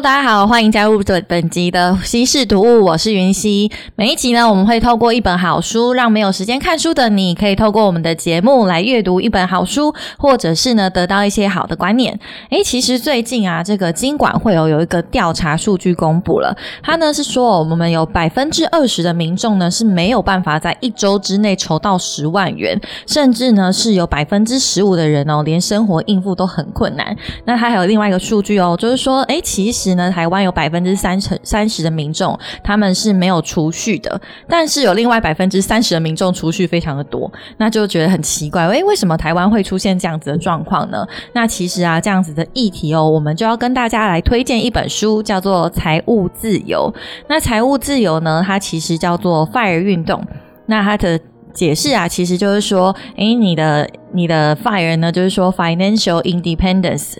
大家好，欢迎加入本本集的稀世读物，我是云溪。每一集呢，我们会透过一本好书，让没有时间看书的你，可以透过我们的节目来阅读一本好书，或者是呢，得到一些好的观念。诶，其实最近啊，这个金管会有有一个调查数据公布了，它呢是说，我们有百分之二十的民众呢是没有办法在一周之内筹到十万元，甚至呢是有百分之十五的人哦，连生活应付都很困难。那它还有另外一个数据哦，就是说，诶，其实实呢，台湾有百分之三成三十的民众他们是没有储蓄的，但是有另外百分之三十的民众储蓄非常的多，那就觉得很奇怪，诶，为什么台湾会出现这样子的状况呢？那其实啊，这样子的议题哦，我们就要跟大家来推荐一本书，叫做《财务自由》。那财务自由呢，它其实叫做 FIRE 运动。那它的解释啊，其实就是说，诶，你的你的 FIRE 呢，就是说 Financial Independence。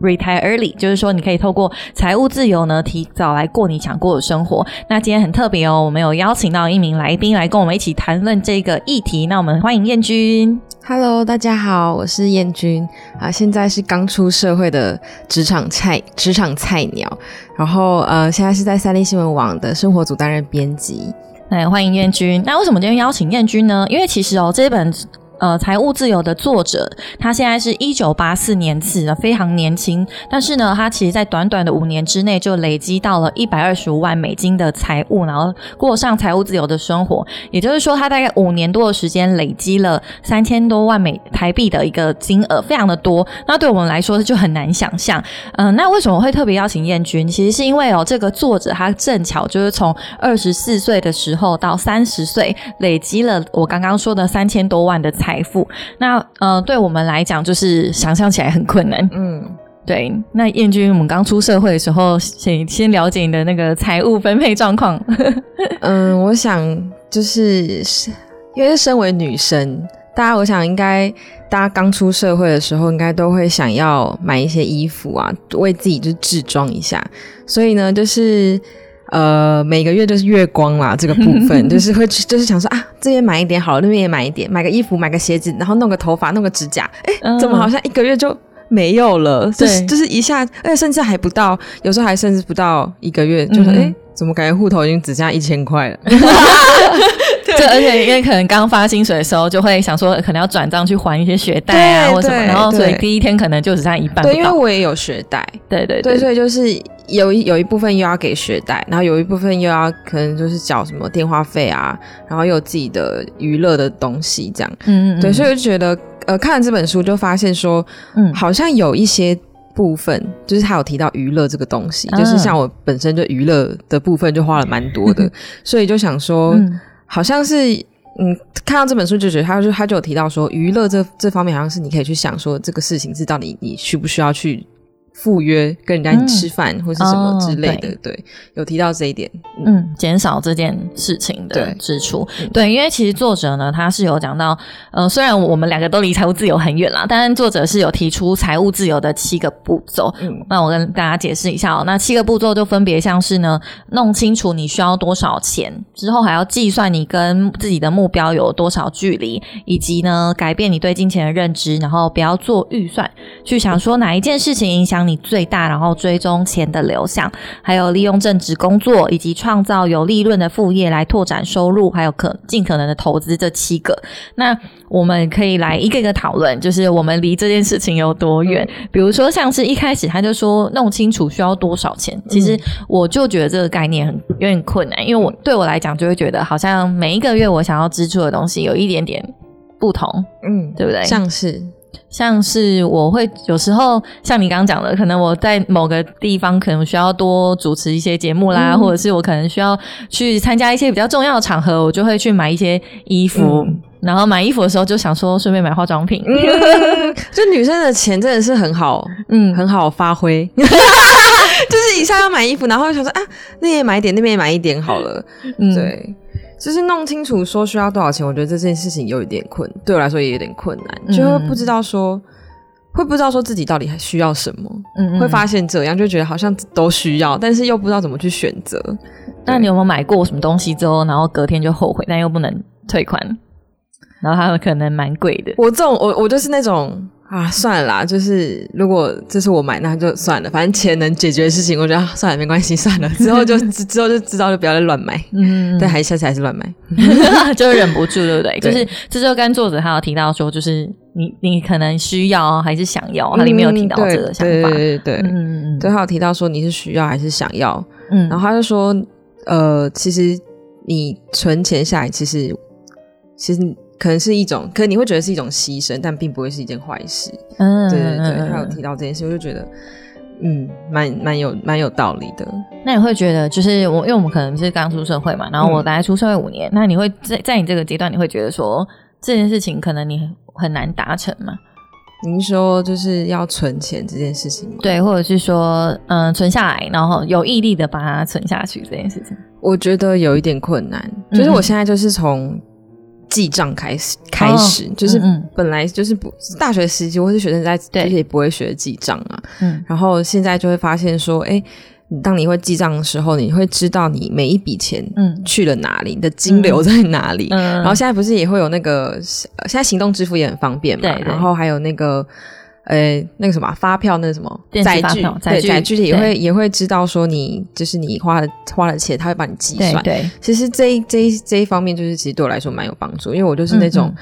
Retire early，就是说你可以透过财务自由呢，提早来过你想过的生活。那今天很特别哦，我们有邀请到一名来宾来跟我们一起谈论这个议题。那我们欢迎燕君。Hello，大家好，我是燕君啊，现在是刚出社会的职场菜职场菜鸟，然后呃，现在是在三立新闻网的生活组担任编辑。来欢迎燕君。那为什么今天邀请燕君呢？因为其实哦，这本。呃，财务自由的作者，他现在是一九八四年次的，非常年轻。但是呢，他其实在短短的五年之内就累积到了一百二十五万美金的财务，然后过上财务自由的生活。也就是说，他大概五年多的时间累积了三千多万美台币的一个金额，非常的多。那对我们来说就很难想象。嗯，那为什么会特别邀请燕君？其实是因为哦，这个作者他正巧就是从二十四岁的时候到三十岁，累积了我刚刚说的三千多万的财。财富，那呃，对我们来讲，就是想象起来很困难。嗯，对。那燕君，我们刚出社会的时候，先先了解你的那个财务分配状况。嗯，我想就是是因为身为女生，大家我想应该大家刚出社会的时候，应该都会想要买一些衣服啊，为自己就置装一下。所以呢，就是。呃，每个月就是月光啦，这个部分 就是会就是想说啊，这边买一点好了，那边也买一点，买个衣服，买个鞋子，然后弄个头发，弄个指甲，哎，怎么好像一个月就没有了？对，就是一下，而且甚至还不到，有时候还甚至不到一个月，就是哎，怎么感觉户头已经只剩下一千块了？对，而且因为可能刚发薪水的时候，就会想说可能要转账去还一些学贷啊，或什么，然后所以第一天可能就只剩一半。对，因为我也有学贷，对对对，所以就是。有一有一部分又要给学贷，然后有一部分又要可能就是缴什么电话费啊，然后又有自己的娱乐的东西这样，嗯嗯，对，所以就觉得呃看了这本书就发现说，嗯，好像有一些部分就是他有提到娱乐这个东西，就是像我本身就娱乐的部分就花了蛮多的，所以就想说，好像是嗯看到这本书就觉得他就他就有提到说娱乐这这方面好像是你可以去想说这个事情是到底你需不需要去。赴约跟人家吃饭或是什么之类的，对，有提到这一点，嗯，减少这件事情的支出，对，因为其实作者呢，他是有讲到，呃，虽然我们两个都离财务自由很远啦，但是作者是有提出财务自由的七个步骤，嗯，那我跟大家解释一下哦，那七个步骤就分别像是呢，弄清楚你需要多少钱，之后还要计算你跟自己的目标有多少距离，以及呢，改变你对金钱的认知，然后不要做预算，去想说哪一件事情影响。你最大，然后追踪钱的流向，还有利用正职工作以及创造有利润的副业来拓展收入，还有可尽可能的投资这七个。那我们可以来一个一个讨论，就是我们离这件事情有多远。比如说，像是一开始他就说弄清楚需要多少钱，其实我就觉得这个概念很有点困难，因为我对我来讲就会觉得好像每一个月我想要支出的东西有一点点不同，嗯，对不对？像是。像是我会有时候像你刚刚讲的，可能我在某个地方可能需要多主持一些节目啦，或者是我可能需要去参加一些比较重要的场合，我就会去买一些衣服。然后买衣服的时候就想说顺便买化妆品。就女生的钱真的是很好，嗯，很好发挥。就是一下要买衣服，然后想说啊，那边买一点，那边也买一点好了。嗯对。就是弄清楚说需要多少钱，我觉得这件事情有一点困，对我来说也有点困难，就会不知道说会不知道说自己到底还需要什么，嗯，会发现这样就觉得好像都需要，但是又不知道怎么去选择。那你有没有买过什么东西之后，然后隔天就后悔，但又不能退款，然后它可能蛮贵的？我这种我我就是那种啊，算了啦，就是如果这是我买，那就算了，反正钱能解决的事情，我觉得算了，没关系，算了，之后就 之后就知道，就不要再乱买。嗯，但还下次还是乱买，就忍不住，对不对？就是这就跟作者他有提到说，就是你你可能需要还是想要，他里面有提到这个想法，对对对，嗯嗯嗯，对他有提到说你是需要还是想要，嗯，然后他就说，呃，其实你存钱下来，其实其实。可能是一种，可能你会觉得是一种牺牲，但并不会是一件坏事。嗯，对对对，他有提到这件事，我就觉得，嗯，蛮蛮有蛮有道理的。那你会觉得，就是我，因为我们可能是刚出社会嘛，然后我大概出社会五年，那你会在在你这个阶段，你会觉得说这件事情可能你很难达成吗？您说就是要存钱这件事情吗？对，或者是说，嗯，存下来，然后有毅力的把它存下去这件事情，我觉得有一点困难。就是我现在就是从。记账开始，开始就是本来就是不大学时期或是学生在就是也不会学记账啊，嗯，然后现在就会发现说，哎，当你会记账的时候，你会知道你每一笔钱嗯。去了哪里，你的金流在哪里，嗯，然后现在不是也会有那个现在行动支付也很方便嘛，对，然后还有那个。呃，那个什么发票，那什么载具，对载具也会也会知道说你就是你花了花了钱，他会帮你计算。对，其实这一这一这一方面就是其实对我来说蛮有帮助，因为我就是那种。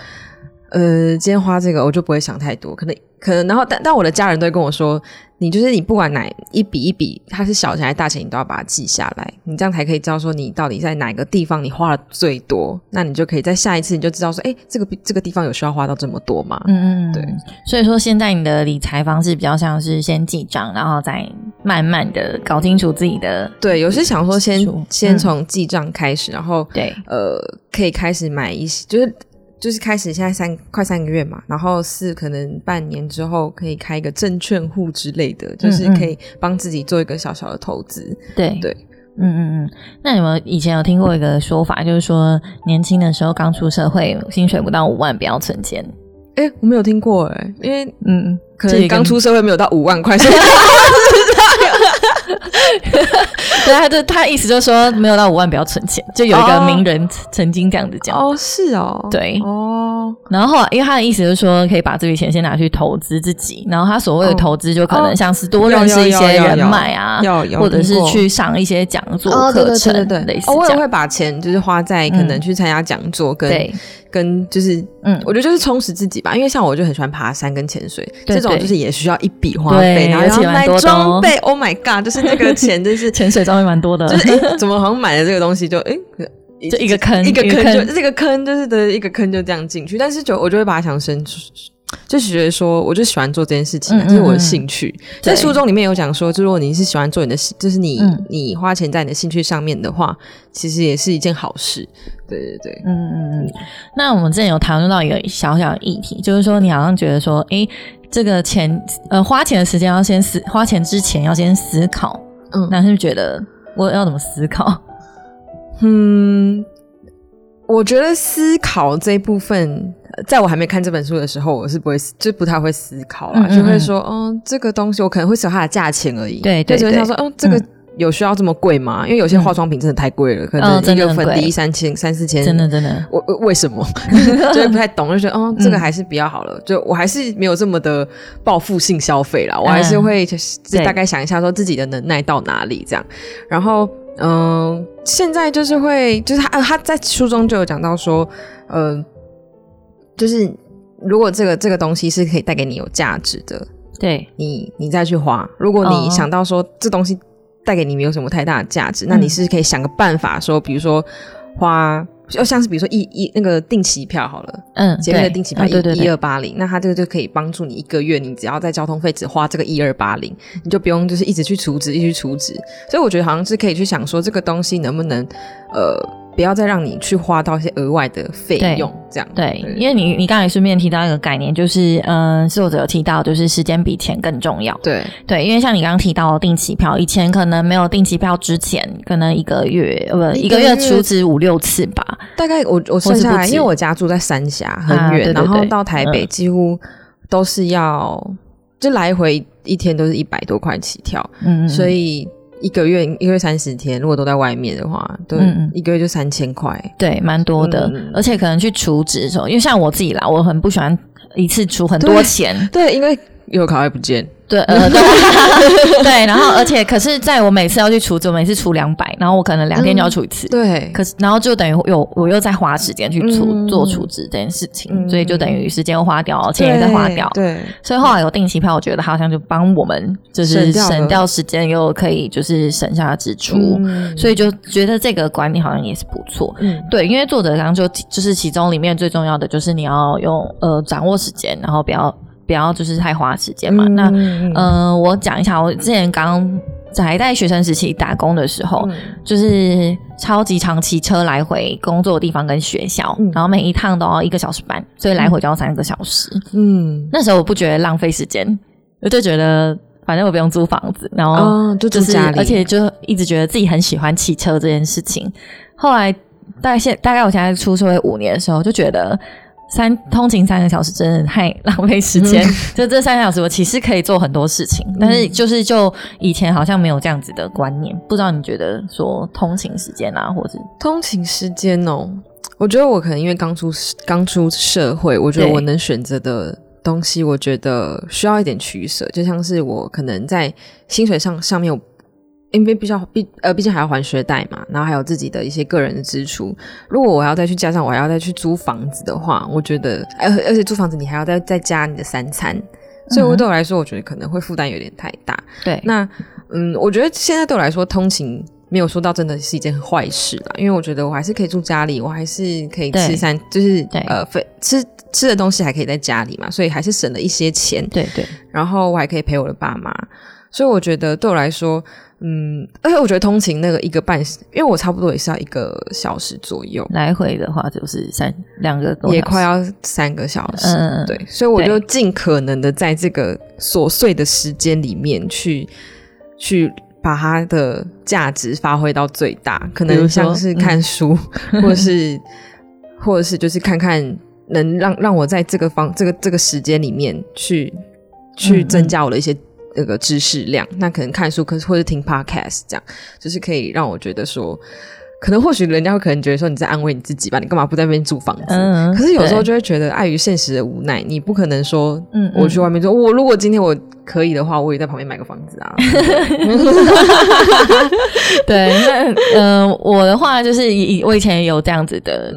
呃，今天花这个我就不会想太多，可能可能，然后但但我的家人都会跟我说，你就是你不管哪一笔一笔，它是小钱还是大钱，你都要把它记下来，你这样才可以知道说你到底在哪个地方你花了最多，那你就可以在下一次你就知道说，哎，这个这个地方有需要花到这么多吗？嗯嗯，对。所以说现在你的理财方式比较像是先记账，然后再慢慢的搞清楚自己的。对，有些想说先先从记账开始，然后对，呃，可以开始买一些就是。就是开始，现在三快三个月嘛，然后是可能半年之后可以开一个证券户之类的，就是可以帮自己做一个小小的投资。对对，嗯嗯嗯。那你们以前有听过一个说法，就是说年轻的时候刚出社会，薪水不到五万不要存钱。哎，我没有听过哎，因为嗯，可能刚出社会没有到五万块。对，他就他意思就是说，没有到五万不要存钱。就有一个名人曾经这样子讲。哦，是哦，对，哦。然后后来，因为他的意思就是说，可以把这笔钱先拿去投资自己。然后他所谓的投资，就可能像是多认识一些人脉啊，或者是去上一些讲座课程，对对对，类似。我也会把钱就是花在可能去参加讲座跟。跟就是，嗯，我觉得就是充实自己吧，因为像我就很喜欢爬山跟潜水，这种就是也需要一笔花费，然后买装备。Oh my god，就是那个钱就是潜水装备蛮多的，就是怎么好像买了这个东西就哎，就一个坑一个坑就这个坑就是的一个坑就这样进去，但是就我就会把它想伸出。就是觉得说，我就喜欢做这件事情，这是我的兴趣。在书中里面有讲说，就如果你是喜欢做你的，就是你你花钱在你的兴趣上面的话，其实也是一件好事。对对对，嗯嗯嗯。那我们之前有谈论到一个小小的议题，就是说你好像觉得说，哎，这个钱呃花钱的时间要先思，花钱之前要先思考。嗯，男生觉得我要怎么思考？嗯。我觉得思考这部分，在我还没看这本书的时候，我是不会就不太会思考了，就会说，嗯，这个东西我可能会想它的价钱而已。对对，就会想说，嗯，这个有需要这么贵吗？因为有些化妆品真的太贵了，可能一个粉底三千、三四千，真的真的。我为什么？就会不太懂，就觉得，哦，这个还是比较好了。就我还是没有这么的报复性消费啦，我还是会大概想一下，说自己的能耐到哪里这样，然后。嗯，现在就是会，就是他，他在书中就有讲到说，呃，就是如果这个这个东西是可以带给你有价值的，对你，你再去花。如果你想到说这东西带给你没有什么太大的价值，那你是可以想个办法说，比如说花。就像是比如说一一那个定期票好了，嗯，节约的定期票一一二八零，那它这个就可以帮助你一个月，你只要在交通费只花这个一二八零，你就不用就是一直去储值，一直去储值。所以我觉得好像是可以去想说这个东西能不能呃。不要再让你去花到一些额外的费用，这样。对，因为你你刚才顺便提到一个概念，就是嗯，作者有提到，就是时间比钱更重要。对。对，因为像你刚刚提到定期票，以前可能没有定期票之前，可能一个月呃不一个月出资五六次吧。大概我我算下来，因为我家住在三峡很远，然后到台北几乎都是要就来回一天都是一百多块起跳，嗯，所以。一个月一个月三十天，如果都在外面的话，对一个月就三千块，对，蛮多的。而且可能去储值的时候，因为像我自己啦，我很不喜欢一次出很多钱。对，因为有卡会不见。对，呃，对，对，然后而且，可是在我每次要去储值，我每次储两百，然后我可能两天就要储一次，对，可是然后就等于有我又在花时间去储做储值这件事情，所以就等于时间又花掉，钱也在花掉，对，所以后来有定期票，我觉得好像就帮我们就是省掉时间，又可以就是省下支出，所以就觉得这个管理好像也是不错，嗯，对，因为作者刚刚就就是其中里面最重要的就是你要用呃掌握时间，然后不要。不要就是太花时间嘛。那嗯，我讲一下，我之前刚还在学生时期打工的时候，就是超级长骑车来回工作的地方跟学校，然后每一趟都要一个小时半，所以来回就要三个小时。嗯，那时候我不觉得浪费时间，我就觉得反正我不用租房子，然后就住家里，而且就一直觉得自己很喜欢骑车这件事情。后来大概现大概我现在出社会五年的时候，就觉得。三通勤三个小时真的太浪费时间，就这三个小时我其实可以做很多事情，但是就是就以前好像没有这样子的观念，不知道你觉得说通勤时间啊，或是通勤时间哦，我觉得我可能因为刚出刚出社会，我觉得我能选择的东西，我觉得需要一点取舍，就像是我可能在薪水上上面。因为比较毕呃，毕竟还要还学贷嘛，然后还有自己的一些个人的支出。如果我要再去加上，我还要再去租房子的话，我觉得，而而且租房子你还要再再加你的三餐，所以对我来说，我觉得可能会负担有点太大。对，那嗯，我觉得现在对我来说，通勤没有说到真的是一件坏事啦，因为我觉得我还是可以住家里，我还是可以吃三，就是呃，吃吃的东西还可以在家里嘛，所以还是省了一些钱。对对，然后我还可以陪我的爸妈，所以我觉得对我来说。嗯，而且我觉得通勤那个一个半，因为我差不多也是要一个小时左右，来回的话就是三两个也快要三个小时，嗯对，所以我就尽可能的在这个琐碎的时间里面去去把它的价值发挥到最大，可能像是看书，或者是或者是就是看看能让让我在这个方这个这个时间里面去去增加我的一些。那个知识量，那可能看书，可是或者听 podcast，这样就是可以让我觉得说，可能或许人家会可能觉得说你在安慰你自己吧，你干嘛不在那边租房子？嗯，可是有时候就会觉得碍于现实的无奈，你不可能说，嗯，我去外面住。我如果今天我可以的话，我也在旁边买个房子啊。对，那嗯，我的话就是以我以前有这样子的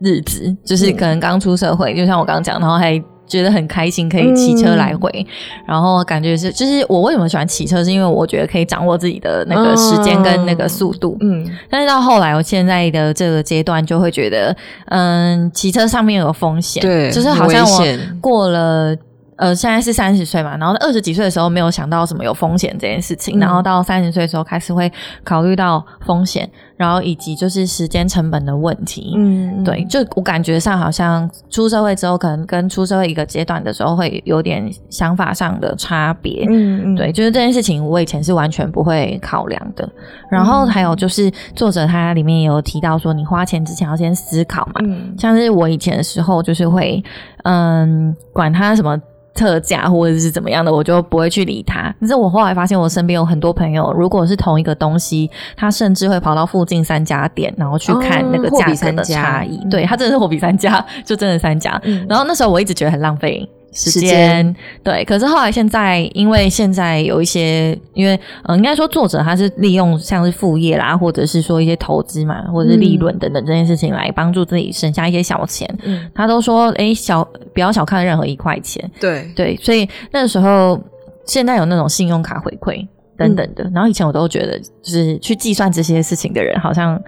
日子，就是可能刚出社会，就像我刚刚讲，然后还。觉得很开心，可以骑车来回，然后感觉是，就是我为什么喜欢骑车，是因为我觉得可以掌握自己的那个时间跟那个速度。嗯，但是到后来，我现在的这个阶段就会觉得，嗯，骑车上面有风险，对，就是好像我过了。呃，现在是三十岁嘛，然后二十几岁的时候没有想到什么有风险这件事情，然后到三十岁的时候开始会考虑到风险，然后以及就是时间成本的问题。嗯，对，就我感觉上好像出社会之后，可能跟出社会一个阶段的时候会有点想法上的差别。嗯嗯，对，就是这件事情我以前是完全不会考量的。然后还有就是作者他里面也有提到说，你花钱之前要先思考嘛。嗯，像是我以前的时候就是会，嗯，管他什么。特价或者是怎么样的，我就不会去理他。可是我后来发现，我身边有很多朋友，如果是同一个东西，他甚至会跑到附近三家店，然后去看那个价格的差异。对他真的是货比三家，就真的三家。然后那时候我一直觉得很浪费。时间对，可是后来现在，因为现在有一些，因为嗯，应该说作者他是利用像是副业啦，或者是说一些投资嘛，或者是利润等等这件事情来帮助自己省下一些小钱。嗯，他都说，哎，小不要小看任何一块钱。对对，所以那时候现在有那种信用卡回馈等等的，然后以前我都觉得，就是去计算这些事情的人好像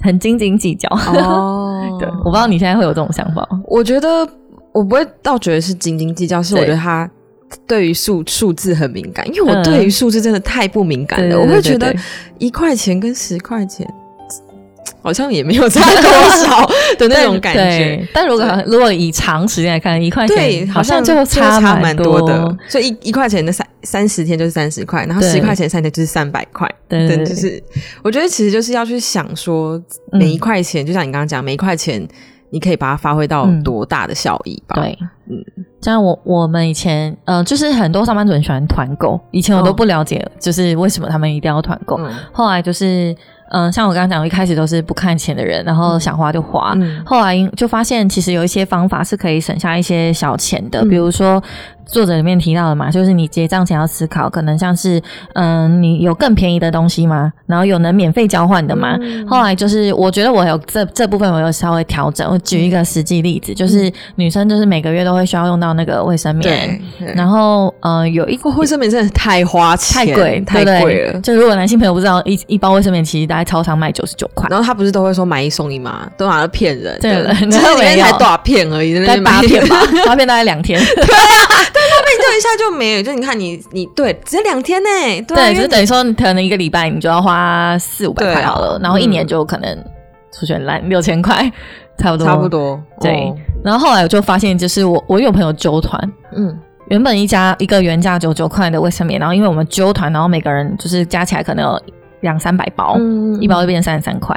很斤斤计较。哦，对，我不知道你现在会有这种想法，我觉得。我不会倒觉得是斤斤计较，是我觉得他对于数数字很敏感，因为我对于数字真的太不敏感了。我会觉得一块钱跟十块钱 好像也没有差多少 的那种感觉。但如果如果以长时间来看，一块钱好像就差蛮多的。所以一一块钱的三三十天就是三十块，然后十块钱三天就是三百块。对，就是我觉得其实就是要去想说，每一块钱，就像你刚刚讲，每一块钱。你可以把它发挥到多大的效益吧？对，嗯，像我我们以前，呃，就是很多上班族很喜欢团购，以前我都不了解，就是为什么他们一定要团购。后来就是，嗯，像我刚刚讲，一开始都是不看钱的人，然后想花就花，后来就发现其实有一些方法是可以省下一些小钱的，比如说。作者里面提到的嘛，就是你结账前要思考，可能像是，嗯，你有更便宜的东西吗？然后有能免费交换的吗？后来就是，我觉得我有这这部分我有稍微调整。我举一个实际例子，就是女生就是每个月都会需要用到那个卫生棉，然后呃，有一个卫生棉真的太花钱，太贵，太贵了。就如果男性朋友不知道，一一包卫生棉其实大概超商卖九十九块，然后他不是都会说买一送一吗？都拿来骗人，对，其实 里面才多少片而已，才八片吧，八片大概两天。一下就没有，就你看你你对，只有两天呢，对，就等于说你可能一个礼拜你就要花四五百块好了，然后一年就可能出去烂六千块，差不多，差不多，对。然后后来我就发现，就是我我有朋友揪团，嗯，原本一家一个原价九九块的卫生棉，然后因为我们揪团，然后每个人就是加起来可能有两三百包，一包就变成三十三块，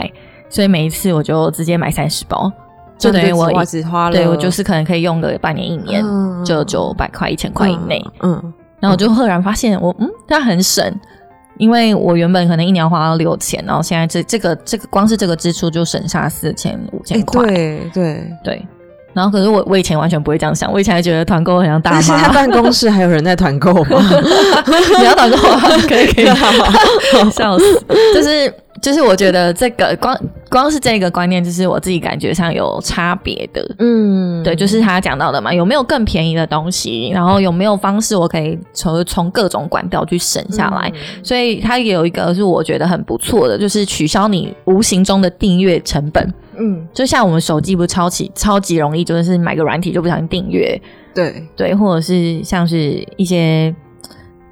所以每一次我就直接买三十包。就等于我只花了，对我就是可能可以用个半年一年，就九百块一千块以内。嗯，然后我就赫然发现，我嗯，它很省，因为我原本可能一年要花到六千，然后现在这这个这个光是这个支出就省下四千五千块。对对对。然后可是我我以前完全不会这样想，我以前还觉得团购很像大妈。现在办公室还有人在团购吗？你要团购可以 可以，笑死，就是。就是我觉得这个光光是这个观念，就是我自己感觉上有差别的。嗯，对，就是他讲到的嘛，有没有更便宜的东西？然后有没有方式我可以从从各种管道去省下来？所以他也有一个是我觉得很不错的，就是取消你无形中的订阅成本。嗯，就像我们手机不是超级超级容易，就是买个软体就不小心订阅。对对，或者是像是一些。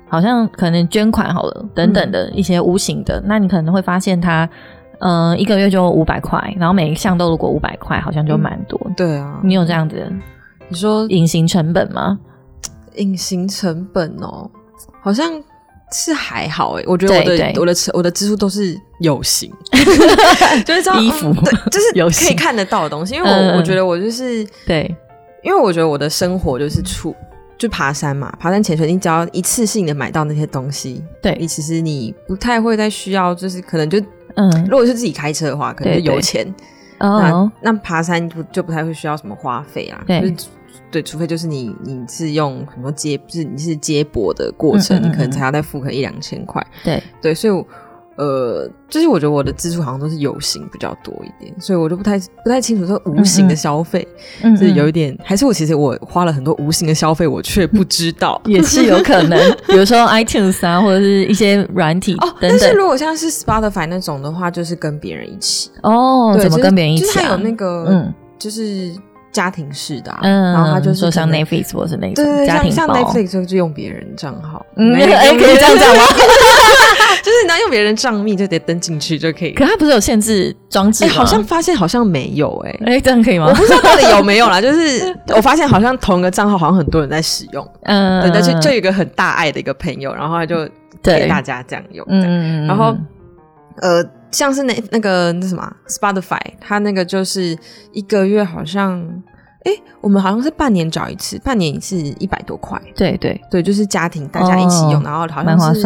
好像可能捐款好了等等的一些无形的，那你可能会发现它，嗯，一个月就五百块，然后每一项都如果五百块，好像就蛮多。对啊，你有这样子？你说隐形成本吗？隐形成本哦，好像是还好哎，我觉得我的我的我的支出都是有形，就是衣服，就是 有可以看得到的东西，因为我我觉得我就是对，因为我觉得我的生活就是处。就爬山嘛，爬山潜水，你只要一次性的买到那些东西，对你其实你不太会再需要，就是可能就嗯，如果是自己开车的话，可能有钱，那那爬山就就不太会需要什么花费啊，对。对，除非就是你你是用很多接，就是你是接驳的过程，你可能才要再付个一两千块，对。对，所以。呃，就是我觉得我的支出好像都是有形比较多一点，所以我就不太不太清楚说无形的消费，是有一点，还是我其实我花了很多无形的消费，我却不知道，也是有可能。比如说 iTunes 啊，或者是一些软体哦。但是如果像是 Spotify 那种的话，就是跟别人一起哦，怎么跟别人一起？就是有那个，嗯，就是。家庭式的，嗯，然后他就是说像 Netflix 或是那种家庭像 Netflix 就用别人账号，嗯，哎，可以这样讲吗？就是你要用别人账密就得登进去就可以。可它不是有限制装置吗？好像发现好像没有，哎，哎，这样可以吗？我不知道到底有没有啦。就是我发现好像同一个账号好像很多人在使用，嗯，但是就有一个很大爱的一个朋友，然后他就给大家这样用，嗯，然后呃。像是那那个那什么 Spotify，它那个就是一个月好像，哎，我们好像是半年找一次，半年是一百多块。对对对，就是家庭大家一起用，然后好像是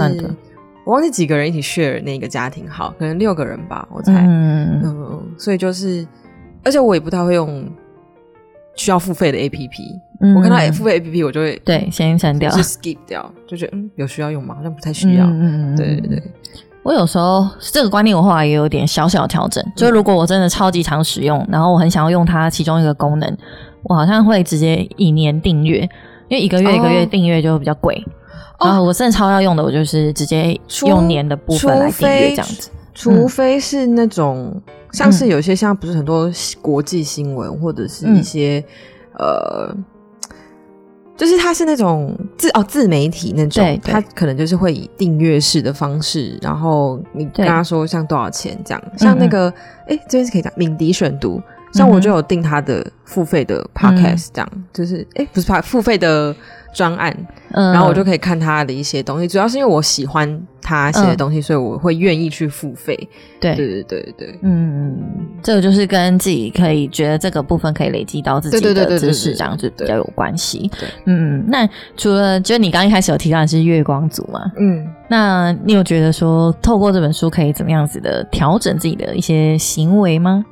我忘记几个人一起 share 那个家庭号，可能六个人吧，我猜。嗯嗯嗯。所以就是，而且我也不太会用需要付费的 APP。嗯我看到付费 APP，我就会对先删掉，是 skip 掉，就觉得嗯有需要用吗？好像不太需要。嗯嗯。对对对。我有时候这个观念，我后来也有点小小调整。就是如果我真的超级常使用，然后我很想要用它其中一个功能，我好像会直接一年订阅，因为一个月一个月订阅就比较贵。我真的超要用的，我就是直接用年的部分来订阅这样子。除非是那种像是有些像不是很多国际新闻或者是一些呃。就是它是那种自哦自媒体那种，它可能就是会以订阅式的方式，然后你跟他说像多少钱这样，像那个哎这边是可以讲敏迪选读，像我就有订他的付费的 podcast 这样，就是哎不是付付费的专案，然后我就可以看他的一些东西，主要是因为我喜欢他写的东西，所以我会愿意去付费。对对对对对，嗯。这个就是跟自己可以觉得这个部分可以累积到自己的知识，这样子比较有关系。嗯，那除了就你刚一开始有提到的是月光族嘛？嗯，那你有觉得说透过这本书可以怎么样子的调整自己的一些行为吗？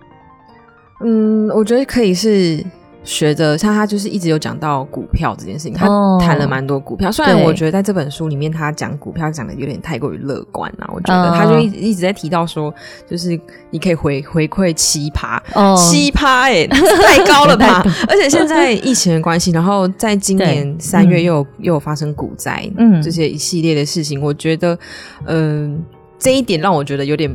嗯，我觉得可以是。学着像他就是一直有讲到股票这件事情，他谈了蛮多股票。虽然我觉得在这本书里面他讲股票讲的有点太过于乐观啊，我觉得他就一一直在提到说，就是你可以回回馈七趴，七趴哎，太高了吧！而且现在疫情的关系，然后在今年三月又有又有发生股灾，嗯，这些一系列的事情，我觉得，嗯，这一点让我觉得有点。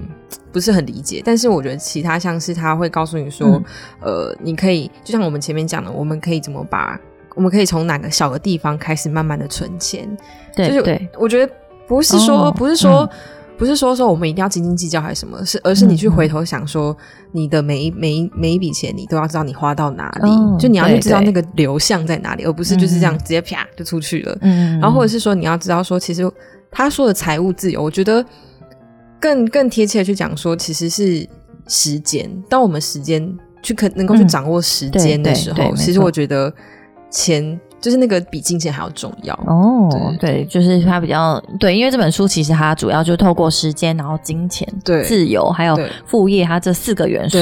不是很理解，但是我觉得其他像是他会告诉你说，呃，你可以就像我们前面讲的，我们可以怎么把，我们可以从哪个小的地方开始慢慢的存钱。对，就是，我觉得不是说不是说不是说说我们一定要斤斤计较还是什么，是而是你去回头想说，你的每一每一每一笔钱，你都要知道你花到哪里，就你要去知道那个流向在哪里，而不是就是这样直接啪就出去了。嗯，然后或者是说你要知道说，其实他说的财务自由，我觉得。更更贴切的去讲说，其实是时间。当我们时间去可能够去掌握时间的时候，其实我觉得钱。就是那个比金钱还要重要。哦，对，就是他比较对，因为这本书其实它主要就透过时间，然后金钱、对。自由还有副业，它这四个元素，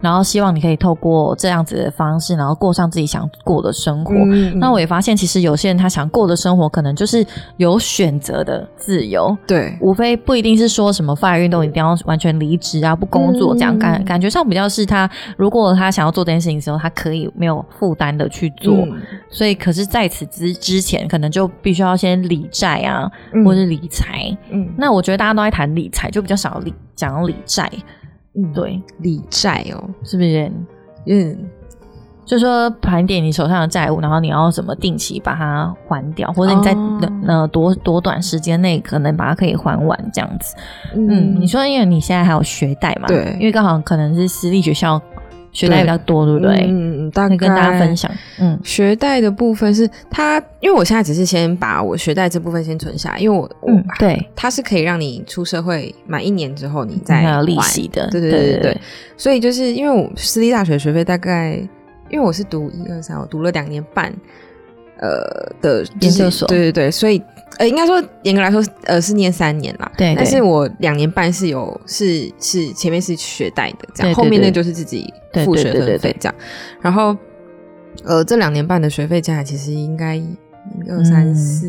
然后希望你可以透过这样子的方式，然后过上自己想过的生活。那我也发现，其实有些人他想过的生活，可能就是有选择的自由，对，无非不一定是说什么发育运动一定要完全离职啊，不工作这样感感觉上比较是他，如果他想要做这件事情的时候，他可以没有负担的去做，所以可是。在此之之前，可能就必须要先理债啊，或者理财。嗯，那我觉得大家都在谈理财，就比较少理讲理债。嗯，对，理债哦，是不是？嗯，就说盘点你手上的债务，然后你要怎么定期把它还掉，或者你在呃多多短时间内可能把它可以还完这样子。嗯，你说因为你现在还有学贷嘛？对，因为刚好可能是私立学校。学贷比较多，对不对？嗯嗯，大概跟大家分享。嗯，学贷的部分是它，因为我现在只是先把我学贷这部分先存下，因为我，嗯，对，它是可以让你出社会满一年之后，你再有利息的。对对对对对。所以就是因为我私立大学学费大概，因为我是读一二三，我读了两年半，呃的研究所。对对对，所以。呃，应该说严格来说，呃，是念三年啦。对，但是我两年半是有是是前面是学贷的，这样后面那就是自己付学分费这样。然后，呃，这两年半的学费加起来，其实应该二三四，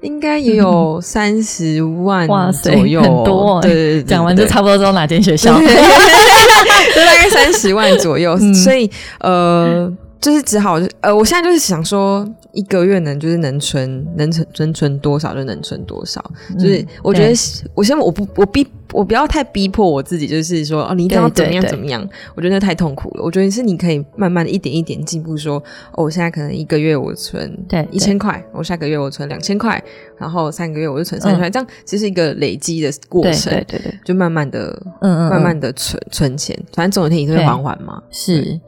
应该也有 三十万左右，很多。对对对，讲完就差不多知道哪间学校，就大概三十万左右。所以，呃。就是只好，呃，我现在就是想说，一个月能就是能存，能存能存多少就能存多少。就是我觉得，我现在我不我逼。我不要太逼迫我自己，就是说哦，你一定要怎么样怎么样？我觉得那太痛苦了。我觉得是你可以慢慢的一点一点进步。说哦，我现在可能一个月我存对一千块，我下个月我存两千块，然后三个月我就存三千块，这样其实一个累积的过程。对对对，就慢慢的嗯嗯，慢慢的存存钱，反正总有一天你会还完嘛。是，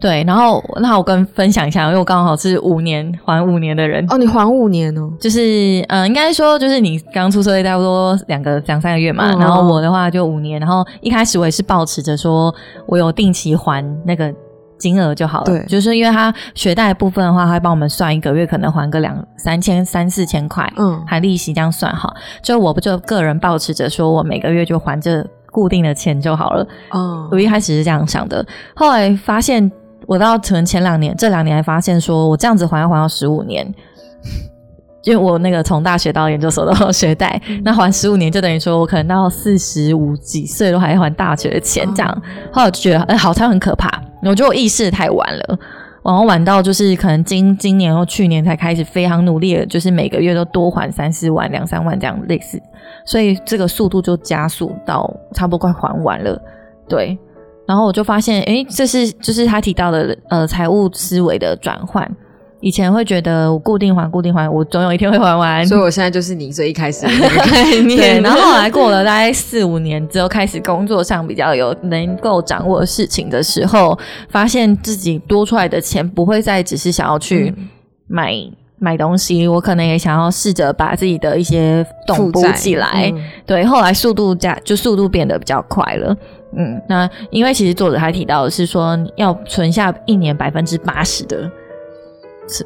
对。然后那我跟分享一下，因为我刚好是五年还五年的人。哦，你还五年哦？就是嗯，应该说就是你刚出社会差不多两个两三个月嘛，然后。我的话就五年，然后一开始我也是保持着说，我有定期还那个金额就好了。对，就是因为他学贷部分的话，他会帮我们算一个月可能还个两三千、三四千块，嗯，还利息这样算好。就我不就个人保持着说我每个月就还这固定的钱就好了。哦，我一开始是这样想的，后来发现我到可能前两年、这两年还发现说我这样子还要还到十五年。因为我那个从大学到研究所都学贷，那还十五年就等于说我可能到四十五几岁都还要还大学的钱，这样后来我就觉得哎，好像很可怕。我觉得我意识太晚了，然后晚到就是可能今今年或去年才开始非常努力的，就是每个月都多还三四万、两三万这样类似，所以这个速度就加速到差不多快还完了。对，然后我就发现，哎，这是就是他提到的呃财务思维的转换。以前会觉得我固定还固定还，我总有一天会还完。所以我现在就是你最一开始的 概念。对，然后后来过了大概四五年之后，开始工作上比较有能够掌握事情的时候，发现自己多出来的钱不会再只是想要去买买东西，我可能也想要试着把自己的一些动补起来。对，后来速度加就速度变得比较快了。嗯，那因为其实作者还提到的是说要存下一年百分之八十的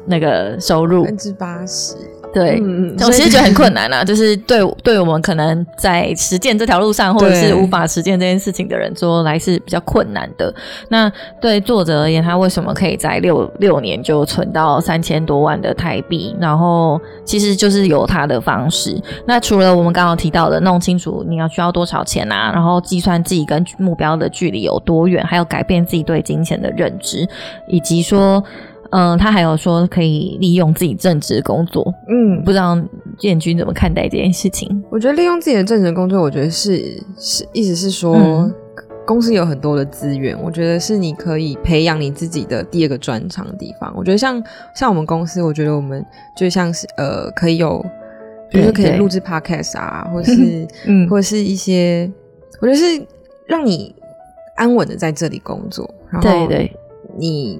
那个收入，百分之八十。对，我其实觉得很困难啊，就是对对我们可能在实践这条路上，或者是无法实践这件事情的人说来是比较困难的。那对作者而言，他为什么可以在六六年就存到三千多万的台币？然后其实就是有他的方式。那除了我们刚刚提到的弄清楚你要需要多少钱啊，然后计算自己跟目标的距离有多远，还有改变自己对金钱的认知，以及说。嗯，他还有说可以利用自己正职工作，嗯，不知道建军怎么看待这件事情？我觉得利用自己的正职工作，我觉得是是，意思是说公司有很多的资源，我觉得是你可以培养你自己的第二个专长的地方。我觉得像像我们公司，我觉得我们就像是呃，可以有，比如说可以录制 podcast 啊，或是嗯，或者是一些，我觉得是让你安稳的在这里工作，然后对你。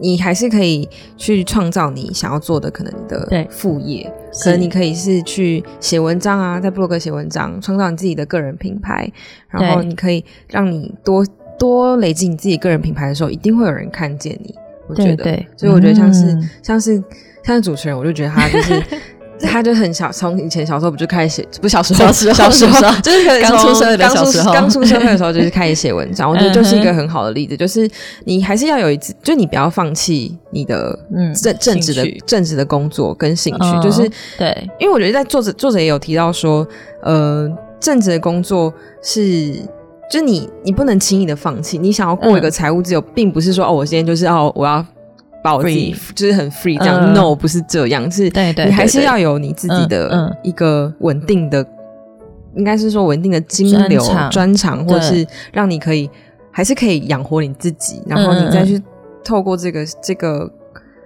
你还是可以去创造你想要做的可能你的副业，可能你可以是去写文章啊，在博客写文章，创造你自己的个人品牌，然后你可以让你多多累积你自己个人品牌的时候，一定会有人看见你。我觉得，所以我觉得像是像是像是主持人，我就觉得他就是。他就很小，从以前小时候不就开始写，不小时候，小时候就是刚出生的小时候，刚出社会的时候就是开始写文章。我觉得就是一个很好的例子，就是你还是要有一次，就你不要放弃你的正正职的正职的工作跟兴趣，就是对，因为我觉得在作者作者也有提到说，呃，正职的工作是，就你你不能轻易的放弃，你想要过一个财务自由，并不是说哦，我今天就是要我要。把我自己就是很 free 这样，no 不是这样，是你还是要有你自己的一个稳定的，应该是说稳定的金流专长，或是让你可以还是可以养活你自己，然后你再去透过这个这个。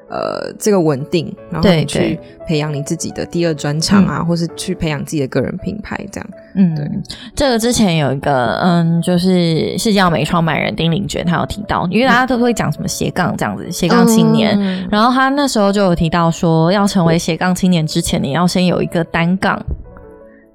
呃，这个稳定，然后你去培养你自己的第二专长啊，或是去培养自己的个人品牌，这样。嗯，对。这个之前有一个，嗯，就是世界美创办人丁玲娟，她有提到，因为大家都会讲什么斜杠这样子，斜杠青年。然后他那时候就有提到说，要成为斜杠青年之前，你要先有一个单杠。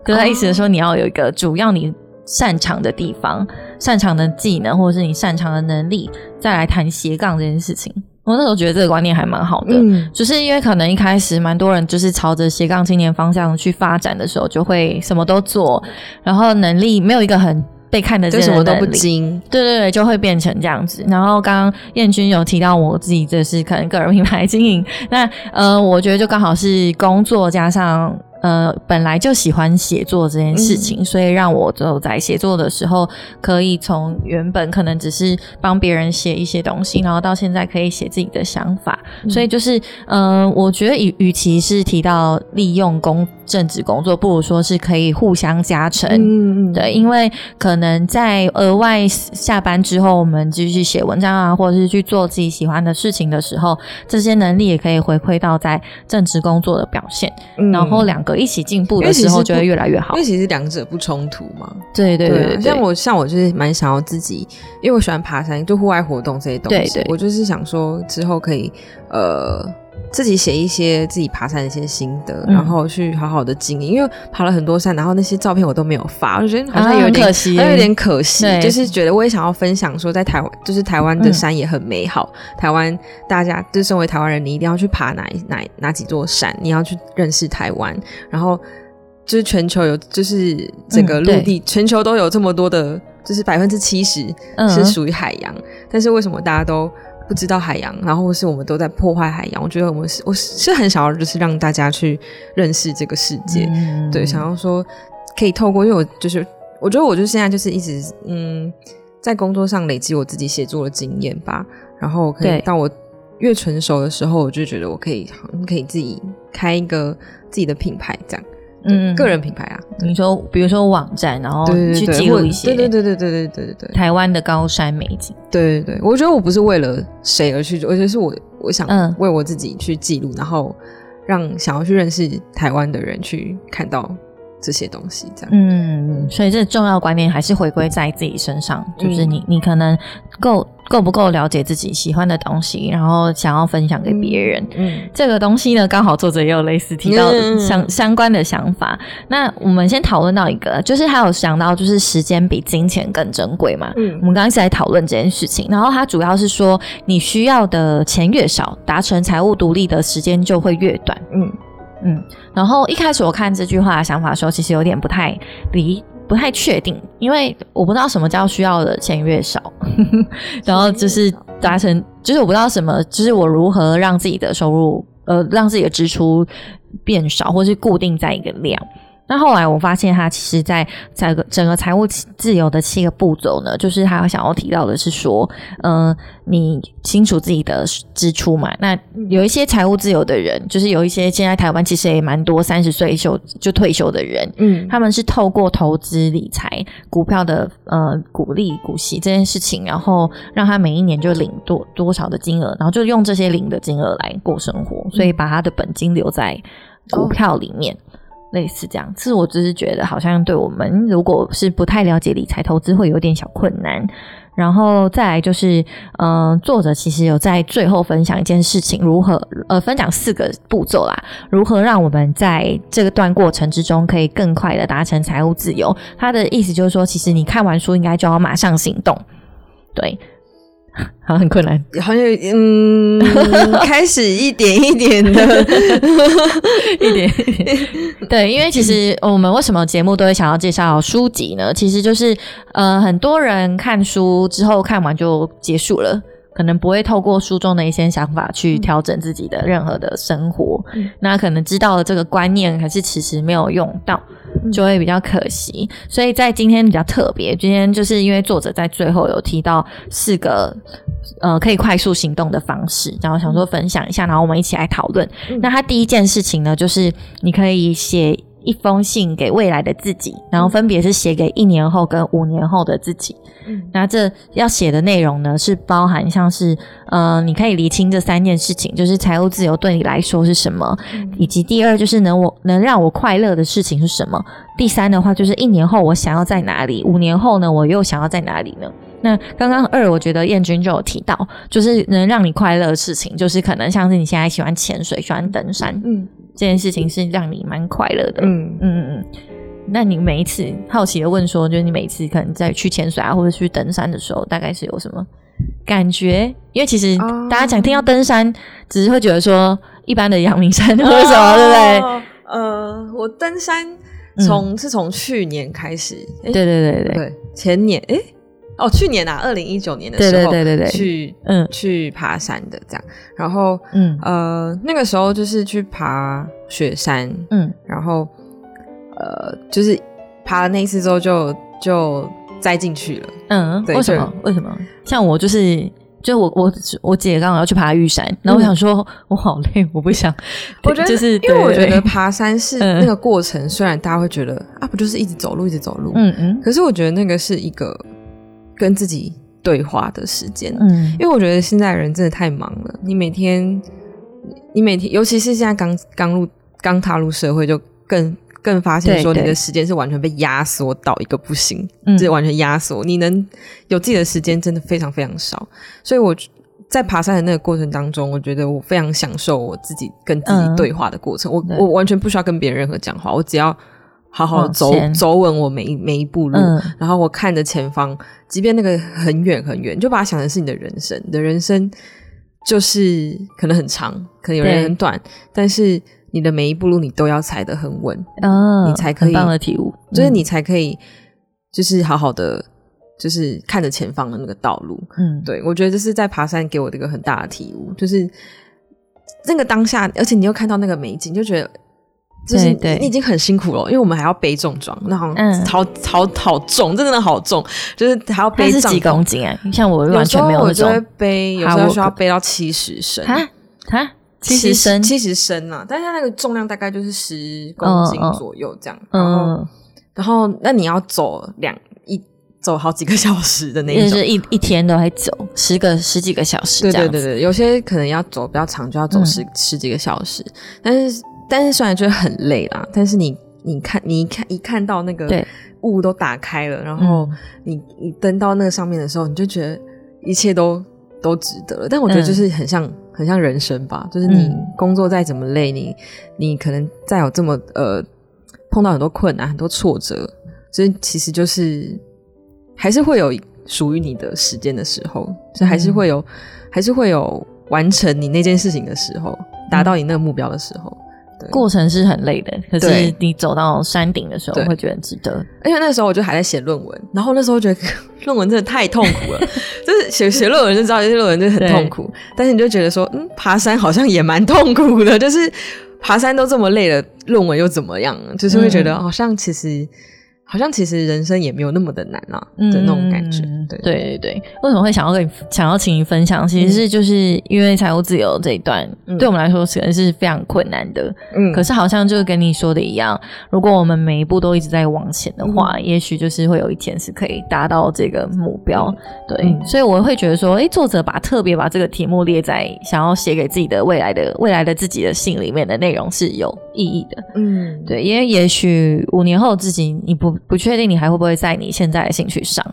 跟他意思是说，你要有一个主要你擅长的地方、擅长的技能，或者是你擅长的能力，再来谈斜杠这件事情。我那时候觉得这个观念还蛮好的，就是因为可能一开始蛮多人就是朝着斜杠青年方向去发展的时候，就会什么都做，然后能力没有一个很被看得见，什么都不精，对对对，就会变成这样子。然后刚刚燕君有提到我自己这是可能个人品牌经营，那呃，我觉得就刚好是工作加上。呃，本来就喜欢写作这件事情，所以让我就在写作的时候，可以从原本可能只是帮别人写一些东西，然后到现在可以写自己的想法。所以就是，嗯，我觉得与与其是提到利用工正职工作，不如说是可以互相加成。嗯嗯，对，因为可能在额外下班之后，我们继续写文章啊，或者是去做自己喜欢的事情的时候，这些能力也可以回馈到在正职工作的表现。然后两。一起进步的时候就会越来越好，因为其实两者不冲突嘛。对对对，像我像我就是蛮想要自己，因为我喜欢爬山，就户外活动这些东西。对对，我就是想说之后可以呃自己写一些自己爬山的一些心得，然后去好好的经营。因为爬了很多山，然后那些照片我都没有发，我就觉得好像有点可惜，有点可惜。就是觉得我也想要分享说，在台湾就是台湾的山也很美好。台湾大家就身为台湾人，你一定要去爬哪哪哪几座山，你要去认识台湾。然后就是全球有，就是整个陆地，全球都有这么多的，就是百分之七十是属于海洋。但是为什么大家都不知道海洋？然后是我们都在破坏海洋？我觉得我们是，我是很想要，就是让大家去认识这个世界。对，想要说可以透过，因为我就是我觉得，我就现在就是一直嗯，在工作上累积我自己写作的经验吧。然后可以到我越成熟的时候，我就觉得我可以可以自己开一个。自己的品牌这样，嗯，个人品牌啊，你说，比如说网站，然后去记录一些，对对对对对对对对。对，台湾的高山美景，对对对，我觉得我不是为了谁而去做，而且是我我想为我自己去记录，然后让想要去认识台湾的人去看到。这些东西，这样，嗯，所以这重要观念还是回归在自己身上，就是你，你可能够够不够了解自己喜欢的东西，然后想要分享给别人。嗯，这个东西呢，刚好作者也有类似提到相相关的想法。那我们先讨论到一个，就是他有想到，就是时间比金钱更珍贵嘛。嗯，我们刚刚在讨论这件事情，然后他主要是说，你需要的钱越少，达成财务独立的时间就会越短。嗯嗯，然后一开始我看这句话的想法的时候，其实有点不太理。不太确定，因为我不知道什么叫需要的钱越少，然后就是达成，就是我不知道什么，就是我如何让自己的收入，呃，让自己的支出变少，或是固定在一个量。那后来我发现，他其实在整个整个财务自由的七个步骤呢，就是他想要提到的是说，嗯，你清楚自己的支出嘛。那有一些财务自由的人，就是有一些现在台湾其实也蛮多三十岁休就退休的人，嗯，他们是透过投资理财、股票的呃股利股息这件事情，然后让他每一年就领多多少的金额，然后就用这些领的金额来过生活，所以把他的本金留在股票里面。类似这样，是我只是觉得好像对我们如果是不太了解理财投资会有点小困难。然后再来就是，嗯，作者其实有在最后分享一件事情，如何呃分享四个步骤啦，如何让我们在这个段过程之中可以更快的达成财务自由。他的意思就是说，其实你看完书应该就要马上行动，对。好，很困难，好像嗯，开始一点一点的，一点一点。对，因为其实我们为什么节目都会想要介绍书籍呢？其实就是呃，很多人看书之后看完就结束了，可能不会透过书中的一些想法去调整自己的任何的生活。那可能知道了这个观念，还是迟迟没有用到。就会比较可惜，所以在今天比较特别。今天就是因为作者在最后有提到四个呃可以快速行动的方式，然后想说分享一下，然后我们一起来讨论。那他第一件事情呢，就是你可以写一封信给未来的自己，然后分别是写给一年后跟五年后的自己。那这要写的内容呢，是包含像是，呃，你可以厘清这三件事情，就是财务自由对你来说是什么，以及第二就是能我能让我快乐的事情是什么，第三的话就是一年后我想要在哪里，五年后呢我又想要在哪里呢？那刚刚二，我觉得燕君就有提到，就是能让你快乐的事情，就是可能像是你现在喜欢潜水，喜欢登山，嗯，这件事情是让你蛮快乐的，嗯。嗯嗯嗯。那你每一次好奇的问说，就是你每一次可能在去潜水啊，或者去登山的时候，大概是有什么感觉？因为其实大家讲听到登山，只是会觉得说一般的阳明山或者什么，对不对？呃，我登山从是从去年开始，对对对对。对，前年哎哦，去年啊，二零一九年的时候，对对对对去嗯去爬山的这样，然后嗯呃那个时候就是去爬雪山，嗯，然后。呃，就是爬了那一次之后，就就栽进去了。嗯，为什么？为什么？像我就是，就我我我姐刚好要去爬玉山，然后我想说，我好累，我不想。我觉得就是，因为我觉得爬山是 那个过程，虽然大家会觉得啊，不就是一直走路，一直走路。嗯嗯。可是我觉得那个是一个跟自己对话的时间。嗯。因为我觉得现在人真的太忙了，你每天，你每天，尤其是现在刚刚入刚踏入社会，就更。更发现说你的时间是完全被压缩到一个不行，是完全压缩，你能有自己的时间真的非常非常少。所以我在爬山的那个过程当中，我觉得我非常享受我自己跟自己对话的过程。我我完全不需要跟别人任何讲话，我只要好好走走稳我每一每一步路，然后我看着前方，即便那个很远很远，就把它想成是你的人生。你的人生就是可能很长，可能有人很短，但是。你的每一步路，你都要踩得很稳，你才可以。棒的体悟，就是你才可以，就是好好的，就是看着前方的那个道路。嗯，对，我觉得这是在爬山给我的一个很大的体悟，就是那个当下，而且你又看到那个美景，就觉得，就是你已经很辛苦了，因为我们还要背重装，那好，好好好重，真的好重，就是还要背几公斤啊？像我完全没有那种背，有时候需要背到七十升啊啊。七十升，七十升啊！但是它那个重量大概就是十公斤左右这样。嗯，然后那你要走两一走好几个 小时的那种，就是一一天都会走十个十几个小时。对对对对，有些可能要走比较长，就要走十十几个小时。但是但是虽然觉得很累啦，但是你你看你一看一看到那个雾都打开了，然后你你登到那个上面的时候，你就觉得一切都都值得了。但我觉得就是很像很像人生吧，就是你工作再怎么累，你你可能再有这么呃碰到很多困难、很多挫折，所以其实就是还是会有属于你的时间的时候，所以还是会有还是会有完成你那件事情的时候，达到你那个目标的时候。过程是很累的，可是你走到山顶的时候会觉得值得。而且那时候我就还在写论文，然后那时候觉得 论文真的太痛苦了，就是写写论文就知道这些论文就很痛苦。但是你就觉得说，嗯，爬山好像也蛮痛苦的，就是爬山都这么累了，论文又怎么样？就是会觉得好像其实。好像其实人生也没有那么的难啊的那种感觉，对对对对。为什么会想要跟你想要请你分享？其实是就是因为财务自由这一段，对我们来说可能是非常困难的。嗯，可是好像就跟你说的一样，如果我们每一步都一直在往前的话，也许就是会有一天是可以达到这个目标。对，所以我会觉得说，哎，作者把特别把这个题目列在想要写给自己的未来的未来的自己的信里面的内容是有意义的。嗯，对，因为也许五年后自己你不。不确定你还会不会在你现在的兴趣上，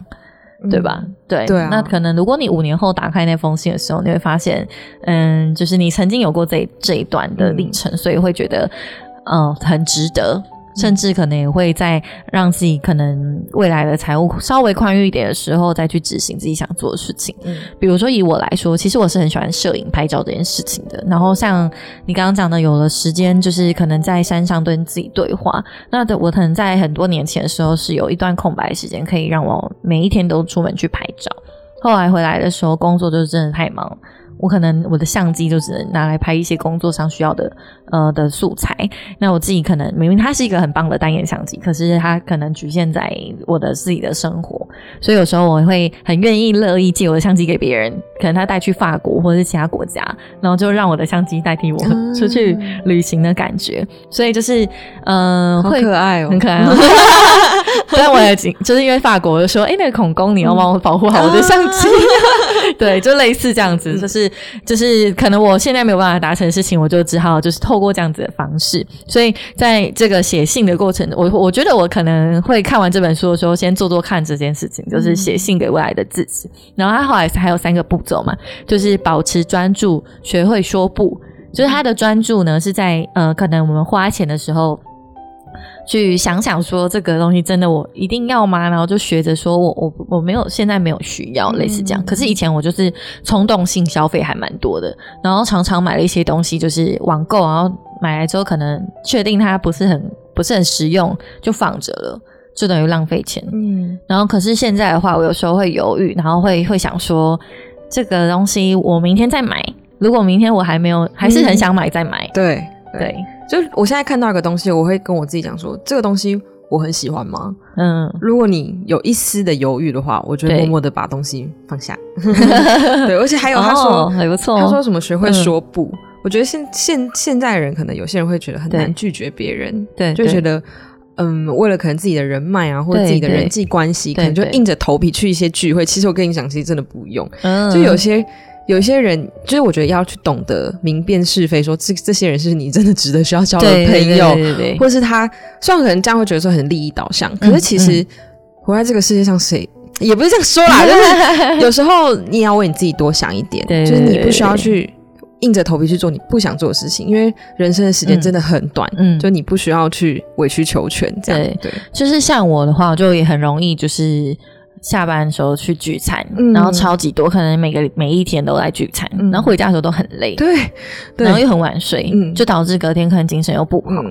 对吧？对，那可能如果你五年后打开那封信的时候，你会发现，嗯，就是你曾经有过这这一段的历程，所以会觉得，嗯，很值得。甚至可能也会在让自己可能未来的财务稍微宽裕一点的时候，再去执行自己想做的事情。嗯，比如说以我来说，其实我是很喜欢摄影拍照这件事情的。然后像你刚刚讲的，有了时间，就是可能在山上跟自己对话。那的我可能在很多年前的时候，是有一段空白时间，可以让我每一天都出门去拍照。后来回来的时候，工作就是真的太忙。我可能我的相机就只能拿来拍一些工作上需要的呃的素材。那我自己可能明明它是一个很棒的单眼相机，可是它可能局限在我的自己的生活，所以有时候我会很愿意乐意借我的相机给别人，可能他带去法国或者是其他国家，然后就让我的相机代替我出去旅行的感觉。所以就是嗯，好可爱哦，很可爱。哦但我也仅就是因为法国就说，哎，那个孔工你要帮我保护好我的相机，对，就类似这样子，就是。就是可能我现在没有办法达成的事情，我就只好就是透过这样子的方式。所以在这个写信的过程，我我觉得我可能会看完这本书的时候，先做做看这件事情，就是写信给未来的自己。然后他后来还有三个步骤嘛，就是保持专注，学会说不。就是他的专注呢，是在呃，可能我们花钱的时候。去想想说这个东西真的我一定要吗？然后就学着说我我我没有现在没有需要类似这样。可是以前我就是冲动性消费还蛮多的，然后常常买了一些东西就是网购，然后买来之后可能确定它不是很不是很实用就放着了，就等于浪费钱。嗯，然后可是现在的话，我有时候会犹豫，然后会会想说这个东西我明天再买，如果明天我还没有还是很想买再买。对对。就我现在看到一个东西，我会跟我自己讲说：这个东西我很喜欢吗？嗯，如果你有一丝的犹豫的话，我就默默的把东西放下。对，而且还有他说还不错，他说什么学会说不。我觉得现现现在人可能有些人会觉得很难拒绝别人，对，就觉得嗯，为了可能自己的人脉啊，或者自己的人际关系，可能就硬着头皮去一些聚会。其实我跟你讲，其实真的不用，就有些。有些人就是我觉得要去懂得明辨是非，说这这些人是你真的值得需要交的朋友，或者是他虽然可能这样会觉得说很利益导向，可是其实活在这个世界上，谁也不是这样说啦，就是有时候你也要为你自己多想一点，就是你不需要去硬着头皮去做你不想做的事情，因为人生的时间真的很短，嗯，就你不需要去委曲求全，这样对，就是像我的话，就也很容易就是。下班的时候去聚餐，然后超级多，可能每个每一天都在聚餐，然后回家的时候都很累，对，然后又很晚睡，就导致隔天可能精神又不好。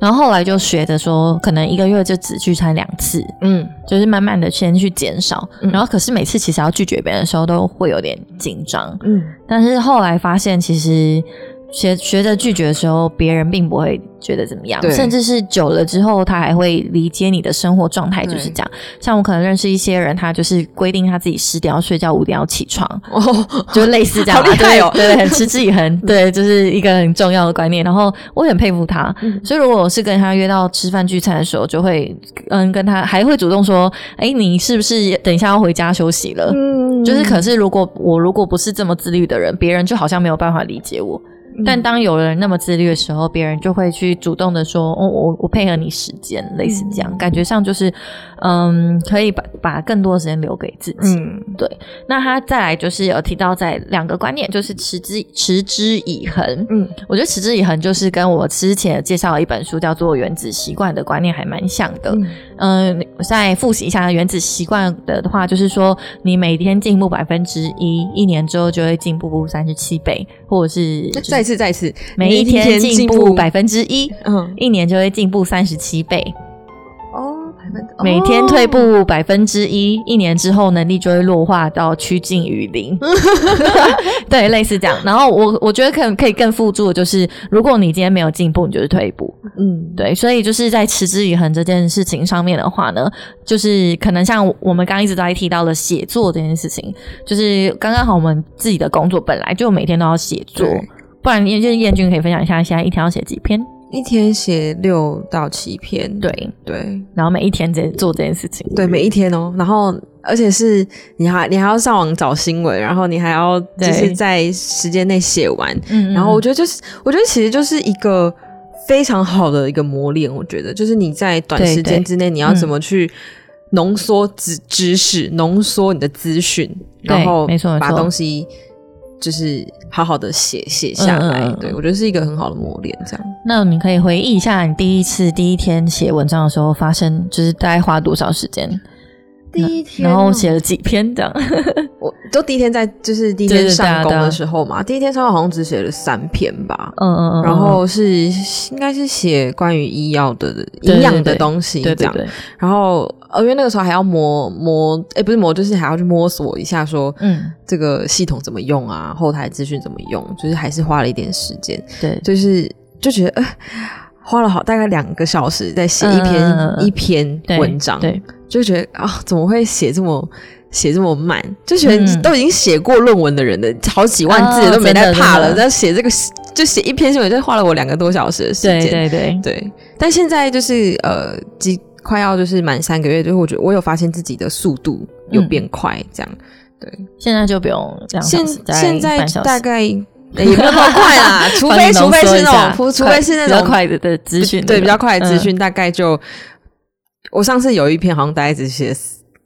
然后后来就学着说，可能一个月就只聚餐两次，嗯，就是慢慢的先去减少。然后可是每次其实要拒绝别人的时候都会有点紧张，嗯，但是后来发现其实。学学着拒绝的时候，别人并不会觉得怎么样，甚至是久了之后，他还会理解你的生活状态就是这样。像我可能认识一些人，他就是规定他自己十点要睡觉，五点要起床，就类似这样。对对，很持之以恒，对，就是一个很重要的观念。然后我很佩服他，所以如果我是跟他约到吃饭聚餐的时候，就会嗯跟他还会主动说，哎，你是不是等一下要回家休息了？嗯，就是可是如果我如果不是这么自律的人，别人就好像没有办法理解我。但当有人那么自律的时候，别人就会去主动的说：“哦，我我配合你时间，类似这样，感觉上就是，嗯，可以把把更多的时间留给自己。嗯，对。那他再来就是有提到在两个观念，就是持之持之以恒。嗯，我觉得持之以恒就是跟我之前介绍的一本书叫做《原子习惯》的观念还蛮像的。嗯，我再复习一下《原子习惯》的话，就是说你每天进步百分之一，一年之后就会进步三十七倍，或者是再次再次，每一天进步百分之一，嗯，一年就会进步三十七倍。每天退步百分之一，一年之后能力就会弱化到趋近于零。对，类似这样。然后我我觉得可能可以更辅助的就是，如果你今天没有进步，你就是退步。嗯，对。所以就是在持之以恒这件事情上面的话呢，就是可能像我们刚一直都在提到的写作这件事情，就是刚刚好我们自己的工作本来就每天都要写作，不然燕就是燕君可以分享一下，现在一天要写几篇？一天写六到七篇，对。对，然后每一天在做这件事情，对，每一天哦，然后而且是你还你还要上网找新闻，然后你还要就是在时间内写完，嗯，然后我觉得就是我觉得其实就是一个非常好的一个磨练，我觉得。就是你在短时间之内你要怎么去浓缩知知识，浓缩你的资讯，然后没错，把东西。就是好好的写写下来，对我觉得是一个很好的磨练。这样，那你可以回忆一下你第一次第一天写文章的时候，发生就是大概花多少时间？第一天，然后写了几篇这样？我都第一天在就是第一天上工的时候嘛，第一天上工好像只写了三篇吧。嗯嗯嗯，然后是应该是写关于医药的营养的东西这样。然后。呃，因为那个时候还要磨磨，哎，不是磨，就是还要去摸索一下，说，嗯，这个系统怎么用啊？后台资讯怎么用？就是还是花了一点时间，对，就是就觉得，呃，花了好大概两个小时在写一篇一篇文章，对，就觉得啊，怎么会写这么写这么慢？就觉得都已经写过论文的人的好几万字都没在怕了，那写这个就写一篇新闻就花了我两个多小时的时间，对对对对，但现在就是呃，几。快要就是满三个月，就是我觉得我有发现自己的速度有变快，这样对。现在就不用这样，现现在大概也没有那么快啦，除非除非是那种，除非是那种比较快的的资讯，对比较快的资讯，大概就我上次有一篇好像大概只写。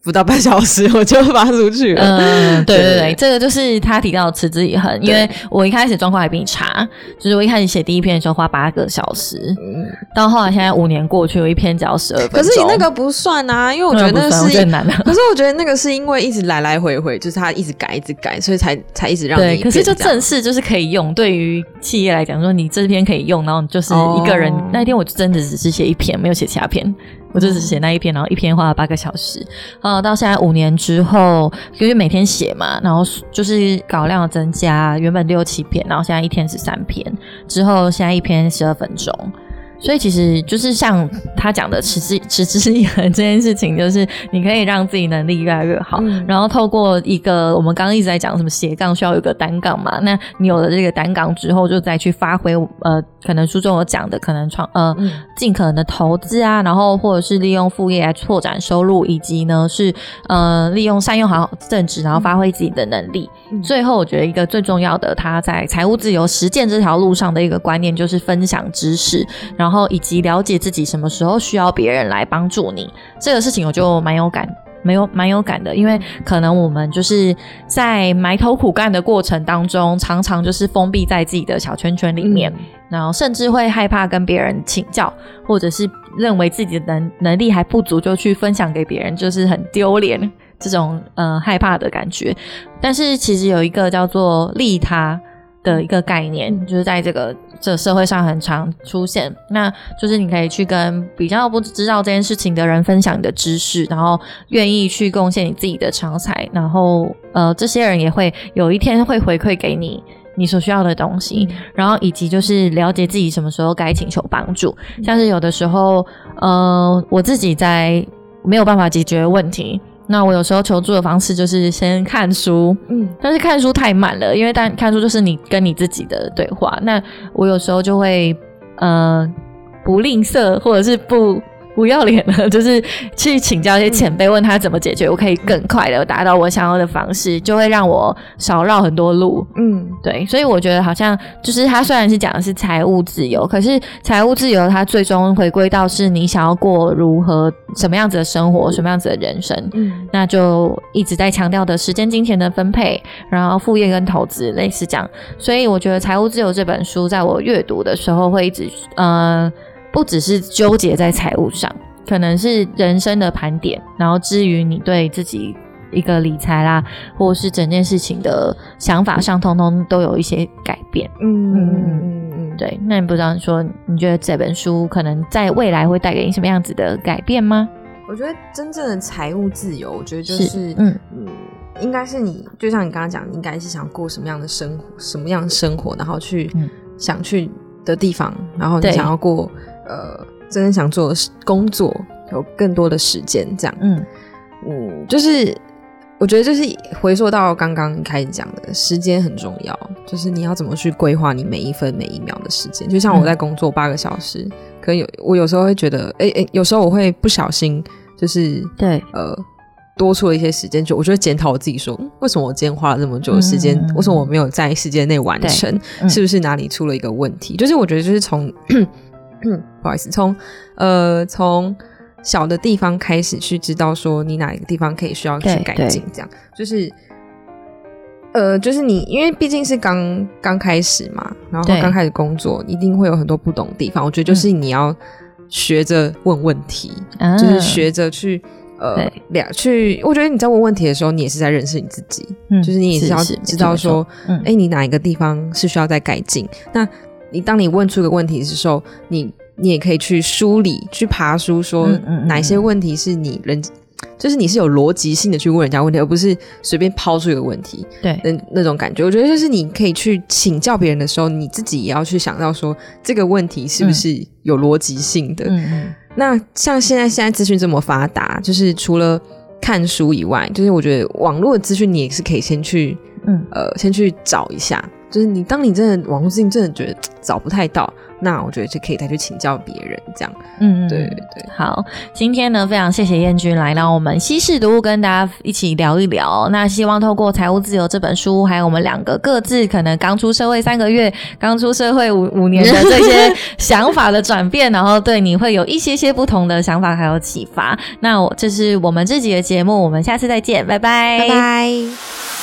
不到半小时 我就发出去了。嗯，对对对，这个就是他提到持之以恒。因为我一开始状况还比你差，就是我一开始写第一篇的时候花八个小时，嗯，到后来现在五年过去，有一篇只要十二分钟。可是你那个不算啊，因为我觉得那是难的。可是我觉得那个是因为一直来来回回，就是他一直改一直改，所以才才一直让你。可是就正式就是可以用，对于企业来讲，说你这篇可以用，然后就是一个人那一天我就真的只是写一篇，没有写其他篇。我就只写那一篇，然后一篇花了八个小时，呃，到现在五年之后，因为每天写嘛，然后就是稿量增加，原本六七篇，然后现在一天是三篇，之后现在一篇十二分钟。所以其实就是像他讲的持之 持之以恒这件事情，就是你可以让自己能力越来越好，然后透过一个我们刚刚一直在讲什么斜杠需要有个单杠嘛，那你有了这个单杠之后，就再去发挥呃，可能书中有讲的可能创呃尽可能的投资啊，然后或者是利用副业来拓展收入，以及呢是呃利用善用好正职，然后发挥自己的能力。最后我觉得一个最重要的，他在财务自由实践这条路上的一个观念就是分享知识，然后。然后以及了解自己什么时候需要别人来帮助你，这个事情我就蛮有感，没有蛮有感的，因为可能我们就是在埋头苦干的过程当中，常常就是封闭在自己的小圈圈里面，然后甚至会害怕跟别人请教，或者是认为自己的能能力还不足就去分享给别人，就是很丢脸这种呃害怕的感觉。但是其实有一个叫做利他的一个概念，就是在这个。这社会上很常出现，那就是你可以去跟比较不知道这件事情的人分享你的知识，然后愿意去贡献你自己的长才，然后呃，这些人也会有一天会回馈给你你所需要的东西，然后以及就是了解自己什么时候该请求帮助，像是有的时候，呃，我自己在没有办法解决问题。那我有时候求助的方式就是先看书，嗯，但是看书太慢了，因为但看书就是你跟你自己的对话。那我有时候就会，呃，不吝啬或者是不不要脸的，就是去请教一些前辈，问他怎么解决，我可以更快的达到我想要的方式，就会让我少绕很多路。嗯，对，所以我觉得好像就是他虽然是讲的是财务自由，可是财务自由它最终回归到是你想要过如何什么样子的生活，什么样子的人生。嗯，那就一直在强调的时间、金钱的分配，然后副业跟投资类似这样。所以我觉得《财务自由》这本书在我阅读的时候会一直呃。不只是纠结在财务上，可能是人生的盘点，然后至于你对自己一个理财啦，或者是整件事情的想法上，通通都有一些改变。嗯嗯嗯嗯嗯，对。那你不知道说，你觉得这本书可能在未来会带给你什么样子的改变吗？我觉得真正的财务自由，我觉得就是嗯嗯，应该是你就像你刚刚讲，应该是想过什么样的生活，什么样的生活，然后去想去的地方，然后你想要过。呃，真正想做的工作，有更多的时间，这样，嗯嗯，就是我觉得就是回溯到刚刚开始讲的，时间很重要，就是你要怎么去规划你每一分每一秒的时间。就像我在工作八个小时，可有我有时候会觉得，哎哎，有时候我会不小心，就是对，呃，多出了一些时间，就我就会检讨我自己，说为什么我今天花了这么久的时间，为什么我没有在时间内完成，是不是哪里出了一个问题？就是我觉得就是从。嗯，不好意思，从呃从小的地方开始去知道说你哪一个地方可以需要去改进，这样就是呃就是你因为毕竟是刚刚开始嘛，然后刚开始工作，一定会有很多不懂的地方。我觉得就是你要学着问问题，就是学着去呃两去。我觉得你在问问题的时候，你也是在认识你自己，就是你也是要知道说，哎，你哪一个地方是需要再改进？那你当你问出一个问题的时候，你你也可以去梳理、去爬书，说哪些问题是你人，就是你是有逻辑性的去问人家问题，而不是随便抛出一个问题。对，那那种感觉，我觉得就是你可以去请教别人的时候，你自己也要去想到说这个问题是不是有逻辑性的。嗯嗯。那像现在现在资讯这么发达，就是除了看书以外，就是我觉得网络的资讯你也是可以先去，嗯呃，先去找一下。就是你，当你真的网络资讯真的觉得找不太到，那我觉得就可以再去请教别人，这样。嗯，对对对。好，今天呢，非常谢谢燕君来到我们西式读物，跟大家一起聊一聊。那希望透过《财务自由》这本书，还有我们两个各自可能刚出社会三个月、刚出社会五五年的这些 想法的转变，然后对你会有一些些不同的想法还有启发。那我这是我们这集的节目，我们下次再见，拜拜，拜拜。